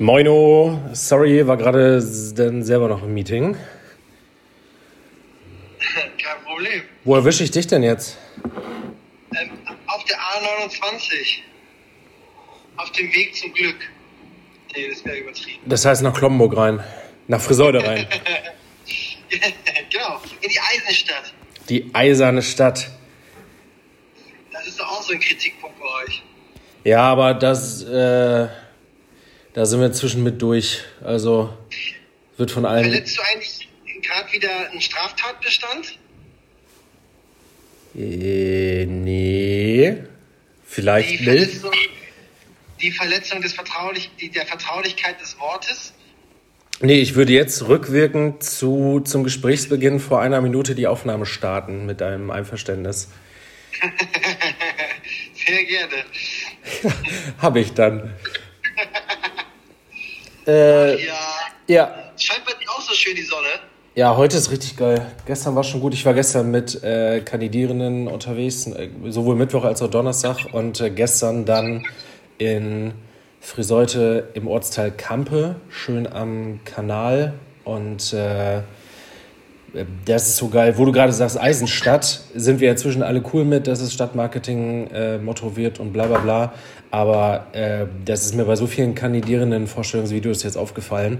Moin. Moino. Sorry, war gerade dann selber noch im Meeting. Kein Problem. Wo erwische ich dich denn jetzt? Ähm, auf der A29. Auf dem Weg zum Glück. Nee, das wäre übertrieben. Das heißt nach Kloppenburg rein. Nach Friseute rein. genau, in die Eisenstadt. Die eiserne Stadt. Das ist doch auch so ein Kritikpunkt bei euch. Ja, aber das, äh, da sind wir inzwischen mit durch. Also wird von allen. Verletzt du eigentlich gerade wieder einen Straftatbestand? Äh, nee. Vielleicht Die nicht. Verletzung, die Verletzung des Vertraulich, der Vertraulichkeit des Wortes? Nee, ich würde jetzt rückwirkend zu, zum Gesprächsbeginn vor einer Minute die Aufnahme starten mit einem Einverständnis. Sehr gerne. Habe ich dann. Äh, Ja. ja. Scheint bei dir auch so schön die Sonne. Ja, heute ist richtig geil. Gestern war schon gut. Ich war gestern mit äh, Kandidierenden unterwegs, äh, sowohl Mittwoch als auch Donnerstag. Und äh, gestern dann in Friseute im Ortsteil Kampe, schön am Kanal. Und äh, das ist so geil. Wo du gerade sagst, Eisenstadt, sind wir inzwischen alle cool mit, dass es Stadtmarketing-Motto wird und bla bla bla. Aber äh, das ist mir bei so vielen kandidierenden Vorstellungsvideos jetzt aufgefallen.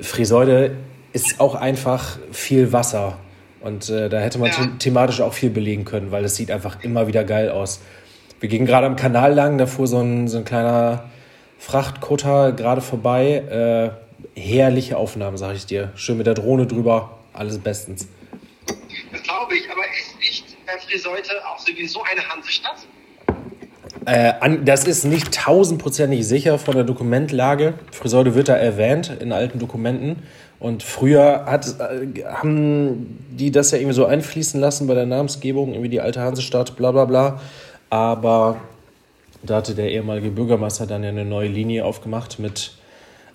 Friseute ist auch einfach viel Wasser. Und äh, da hätte man Ja. the thematisch auch viel belegen können, weil es sieht einfach immer wieder geil aus. Wir gingen gerade am Kanal lang, da fuhr so ein, so ein kleiner Frachtkutter gerade vorbei. Äh, herrliche Aufnahmen, sag ich dir. Schön mit der Drohne drüber, alles bestens. Das glaube ich, aber ist nicht äh, Friseute auch sowieso eine Hansestadt? Äh, an, das ist nicht tausendprozentig sicher von der Dokumentlage. Friseute wird da erwähnt in alten Dokumenten. Und früher hat, äh, haben die das ja irgendwie so einfließen lassen bei der Namensgebung, irgendwie die alte Hansestadt, bla bla bla. Aber da hatte der ehemalige Bürgermeister dann ja eine neue Linie aufgemacht mit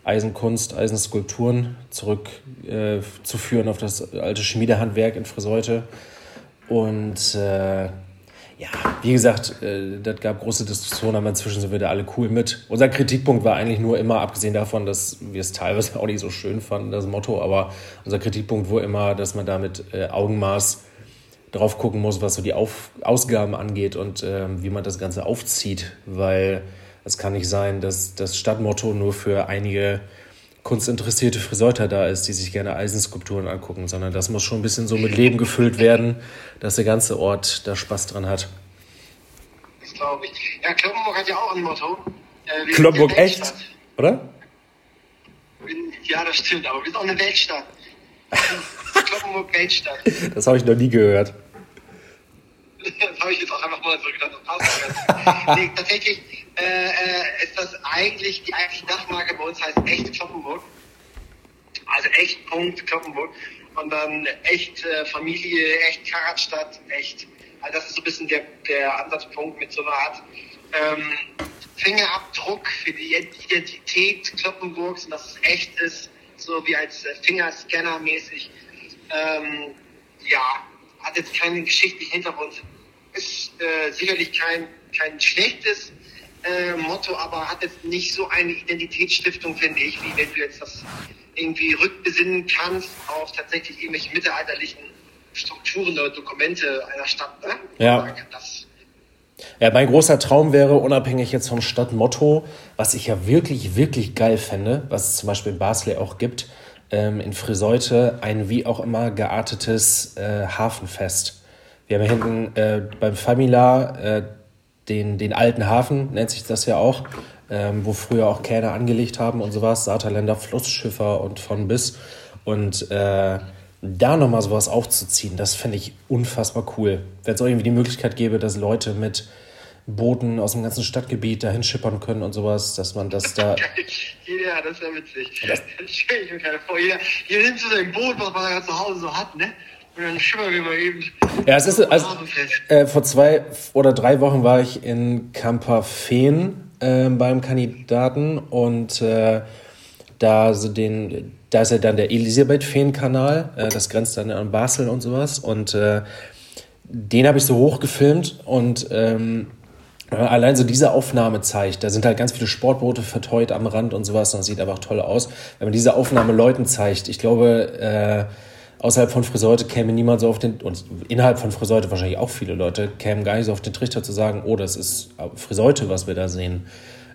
Eisenkunst, Eisenskulpturen zurückzuführen äh, auf das alte Schmiedehandwerk in Friseute. Und äh, ja, wie gesagt, äh, das gab große Diskussionen, aber inzwischen sind wir da alle cool mit. Unser Kritikpunkt war eigentlich nur immer, abgesehen davon, dass wir es teilweise auch nicht so schön fanden, das Motto, aber unser Kritikpunkt war immer, dass man da mit äh, Augenmaß drauf gucken muss, was so die Auf Ausgaben angeht und ähm, wie man das Ganze aufzieht, weil es kann nicht sein, dass das Stadtmotto nur für einige kunstinteressierte Friseuter da ist, die sich gerne Eisenskulpturen angucken, sondern das muss schon ein bisschen so mit Leben gefüllt werden, dass der ganze Ort da Spaß dran hat. Das glaube ich. Ja, Kloppenburg hat ja auch ein Motto. Äh, Kloppenburg echt, oder? Ja, das stimmt, aber wir sind auch eine Weltstadt. Kloppenburg Weltstadt. Das habe ich noch nie gehört. Das habe ich jetzt auch einfach mal so gedacht. Das passt ganz. nee, tatsächlich äh, äh, ist das eigentlich, die eigentliche Dachmarke bei uns heißt echt Kloppenburg. Also echt Punkt Kloppenburg. Und dann echt äh, Familie, echt Karatstadt, echt. Also das ist so ein bisschen der, der Ansatzpunkt mit so einer Art ähm, Fingerabdruck für die Identität Kloppenburgs und dass es echt ist, so wie als Fingerscanner mäßig. Ähm, ja, hat jetzt keinen geschichtlichen Hintergrund. Ist äh, sicherlich kein, kein schlechtes äh, Motto, aber hat jetzt nicht so eine Identitätsstiftung, finde ich, wie wenn du jetzt das irgendwie rückbesinnen kannst auf tatsächlich irgendwelche mittelalterlichen Strukturen oder Dokumente einer Stadt. Ne? Ja. Das, Ja, mein großer Traum wäre, unabhängig jetzt vom Stadtmotto, was ich ja wirklich, wirklich geil fände, was es zum Beispiel in Basel auch gibt, ähm, in Friseute ein wie auch immer geartetes äh, Hafenfest. Wir haben hinten äh, beim Famila äh, den, den alten Hafen, nennt sich das ja auch, ähm, wo früher auch Kähne angelegt haben und sowas, Saterländer Flussschiffer und von bis. Und äh, da nochmal sowas aufzuziehen, das fände ich unfassbar cool. Wenn es auch irgendwie die Möglichkeit gäbe, dass Leute mit Booten aus dem ganzen Stadtgebiet dahin schippern können und sowas, dass man das da. ja, das wäre witzig. Das, stelle ich mir gerade vor. Jeder, jeder nimmt so sein Boot, was man da zu Hause so hat, ne? Und dann schimmern wir mal eben. Ja, es ist also äh, vor zwei oder drei Wochen war ich in Kamperfehn äh, beim Kandidaten und äh, da so den, da ist ja dann der Elisabeth-Fehn-Kanal, äh, das grenzt dann an Basel und sowas und äh, den habe ich so hochgefilmt und ähm, Allein so diese Aufnahme zeigt, da sind halt ganz viele Sportboote verteut am Rand und sowas und das sieht einfach toll aus. Wenn man diese Aufnahme Leuten zeigt, ich glaube, äh, außerhalb von Friseute käme niemand so auf den, und innerhalb von Friseute wahrscheinlich auch viele Leute, kämen gar nicht so auf den Trichter zu sagen, oh, das ist Friseute, was wir da sehen.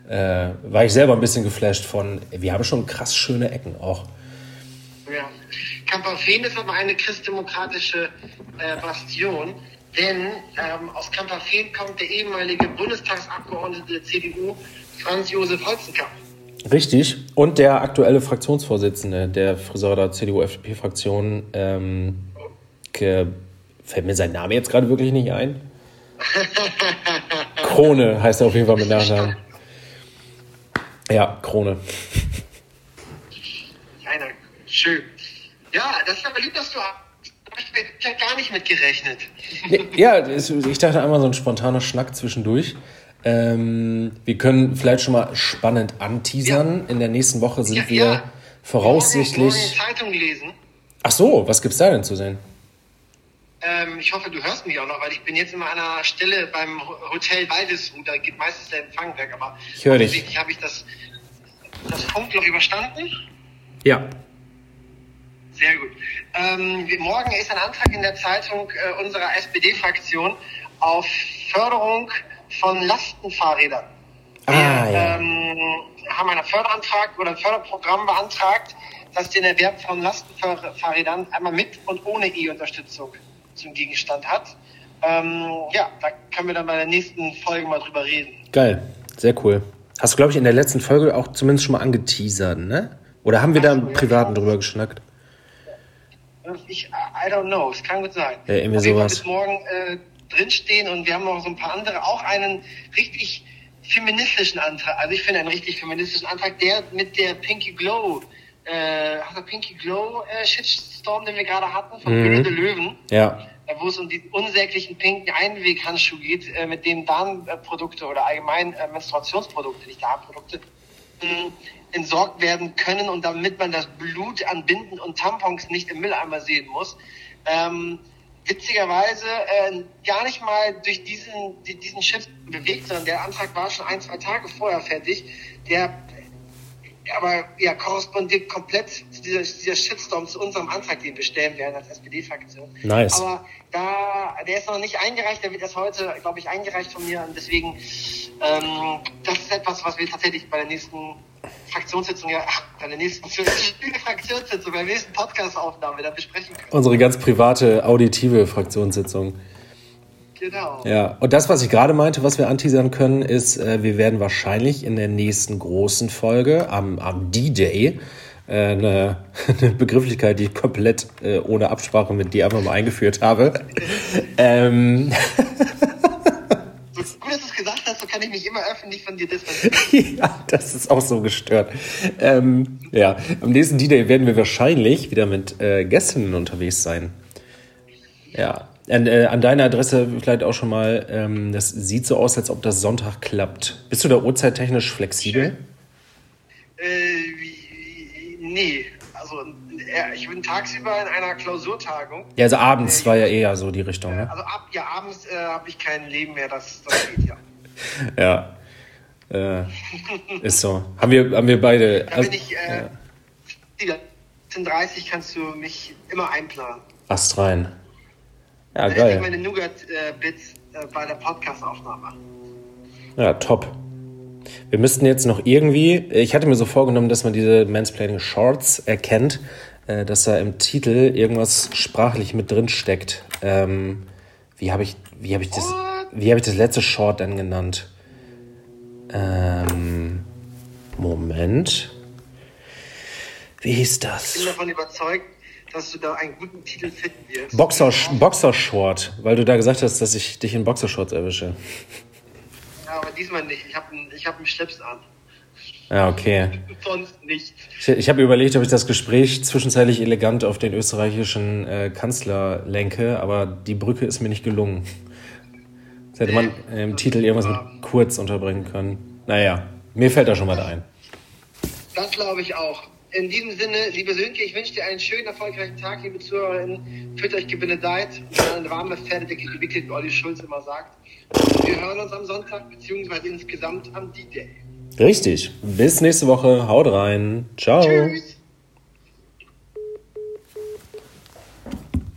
Äh, war ich selber ein bisschen geflasht von, wir haben schon krass schöne Ecken auch. Ja. Kamperfehn ist aber eine christdemokratische äh, Bastion. Denn ähm, aus Kamperfehn kommt der ehemalige Bundestagsabgeordnete der CDU, Franz Josef Holzenkamp. Richtig. Und der aktuelle Fraktionsvorsitzende der Friseure CDU-FDP-Fraktion, ähm, fällt mir sein Name jetzt gerade wirklich nicht ein. Krone heißt er auf jeden Fall mit Nachnamen. Ja, Krone. Einer, schön. Ja, das ist aber lieb, dass du ich habe gar nicht mit gerechnet. ja, ich dachte einmal so ein spontaner Schnack zwischendurch. Ähm, wir können vielleicht schon mal spannend anteasern. Ja. In der nächsten Woche sind ja, wir ja. voraussichtlich. Morgen Zeitung lesen. Ach so, was gibt's da denn zu sehen? Ähm, ich hoffe, du hörst mich auch noch, weil ich bin jetzt immer an einer Stelle beim Hotel Waldesruh, da geht meistens der Empfang weg, aber ich höre dich. habe ich das, das Funkloch überstanden. Ja. Sehr gut. Ähm, morgen ist ein Antrag in der Zeitung äh, unserer SPD-Fraktion auf Förderung von Lastenfahrrädern. Ah, Wir ja. ähm, haben einen Förderantrag oder ein Förderprogramm beantragt, das den Erwerb von Lastenfahrrädern einmal mit und ohne E-Unterstützung zum Gegenstand hat. Ähm, ja, da können wir dann bei der nächsten Folge mal drüber reden. Geil, sehr cool. Hast du, glaube ich, in der letzten Folge auch zumindest schon mal angeteasert, ne? Oder haben wir Ach, da im Privaten ja, drüber geschnackt? Ich, I don't know, es kann gut sein. Ja, irgendwie sowas. bis morgen äh, drinstehen und wir haben noch so ein paar andere, auch einen richtig feministischen Antrag. Also ich finde einen richtig feministischen Antrag, der mit der Pinky Glow, äh, also Pinky Glow äh, Shitstorm, den wir gerade hatten, von mhm. Böse Löwen. Ja. Äh, wo es um die unsäglichen pinken Einweghandschuhe geht, äh, mit denen Darmprodukte oder allgemein äh, Menstruationsprodukte, nicht Darmprodukte, entsorgt werden können und damit man das Blut an Binden und Tampons nicht im Mülleimer sehen muss. Ähm, witzigerweise äh, gar nicht mal durch diesen, diesen Shift bewegt, sondern der Antrag war schon ein, zwei Tage vorher fertig. Der aber ja, korrespondiert komplett zu dieser, dieser Shitstorm zu unserem Antrag, den wir stellen werden als SPD-Fraktion. Nice. Aber da, der ist noch nicht eingereicht, der wird erst heute, glaube ich, eingereicht von mir und deswegen, ähm, das ist etwas, was wir tatsächlich bei der nächsten Fraktionssitzung, ja, bei der nächsten Fraktionssitzung, bei der nächsten Podcast-Aufnahme dann besprechen können. Unsere ganz private, auditive Fraktionssitzung. Genau. Ja, und das, was ich gerade meinte, was wir anteasern können, ist, äh, wir werden wahrscheinlich in der nächsten großen Folge am, am D-Day äh, eine, eine, Begrifflichkeit, die ich komplett äh, ohne Absprache mit dir einfach mal eingeführt habe. ähm, gut, dass du es gesagt hast, so kann ich mich immer öffentlich von dir distanzieren. ja, das ist auch so gestört. Ähm, ja, am nächsten D-Day werden wir wahrscheinlich wieder mit äh, Gästen unterwegs sein. Ja, an, äh, an deiner Adresse vielleicht auch schon mal, ähm, das sieht so aus, als ob das Sonntag klappt. Bist du da uhrzeittechnisch flexibel? Äh, nee, also äh, ich bin tagsüber in einer Klausurtagung. Ja, also abends äh, war ja eher so die Richtung, ne? Also ab, ja, abends äh, habe ich kein Leben mehr, das, das geht ja. Ja. Äh, ist so. Haben wir, haben wir beide. Da bin ich, äh, ja. 30 kannst du mich immer einplanen. Ast rein. Ja, geil. Ich meine Nougat-Bits äh, bei der Podcast-Aufnahme. Ja, top. Wir müssten jetzt noch irgendwie, ich hatte mir so vorgenommen, dass man diese Mansplaining Shorts erkennt, äh, dass da im Titel irgendwas sprachlich mit drin steckt. Ähm, wie habe ich, wie habe ich das, wie habe ich das letzte Short denn genannt? Ähm, Moment. Wie hieß das? Ich bin davon überzeugt, dass du da einen guten Titel finden wirst. Boxer, Boxershort, weil du da gesagt hast, dass ich dich in Boxershorts erwische. Ja, aber diesmal nicht. Ich habe ich hab einen Schlips an. Ja, okay. Sonst nicht. Ich, ich habe überlegt, ob ich das Gespräch zwischenzeitlich elegant auf den österreichischen äh, Kanzler lenke, aber die Brücke ist mir nicht gelungen. Das hätte man im Titel irgendwas mit kurz unterbringen können. Naja, mir fällt da schon mal ein. Das glaube ich auch. In diesem Sinne, liebe Sönke, ich wünsche dir einen schönen, erfolgreichen Tag, liebe ZuhörerInnen. Fühlt euch gebenedeit, eine warme Pferdedecke gewickelt, wie Olli Schulz immer sagt. Wir hören uns am Sonntag, beziehungsweise insgesamt am D-Day. Richtig. Bis nächste Woche. Haut rein. Ciao. Tschüss.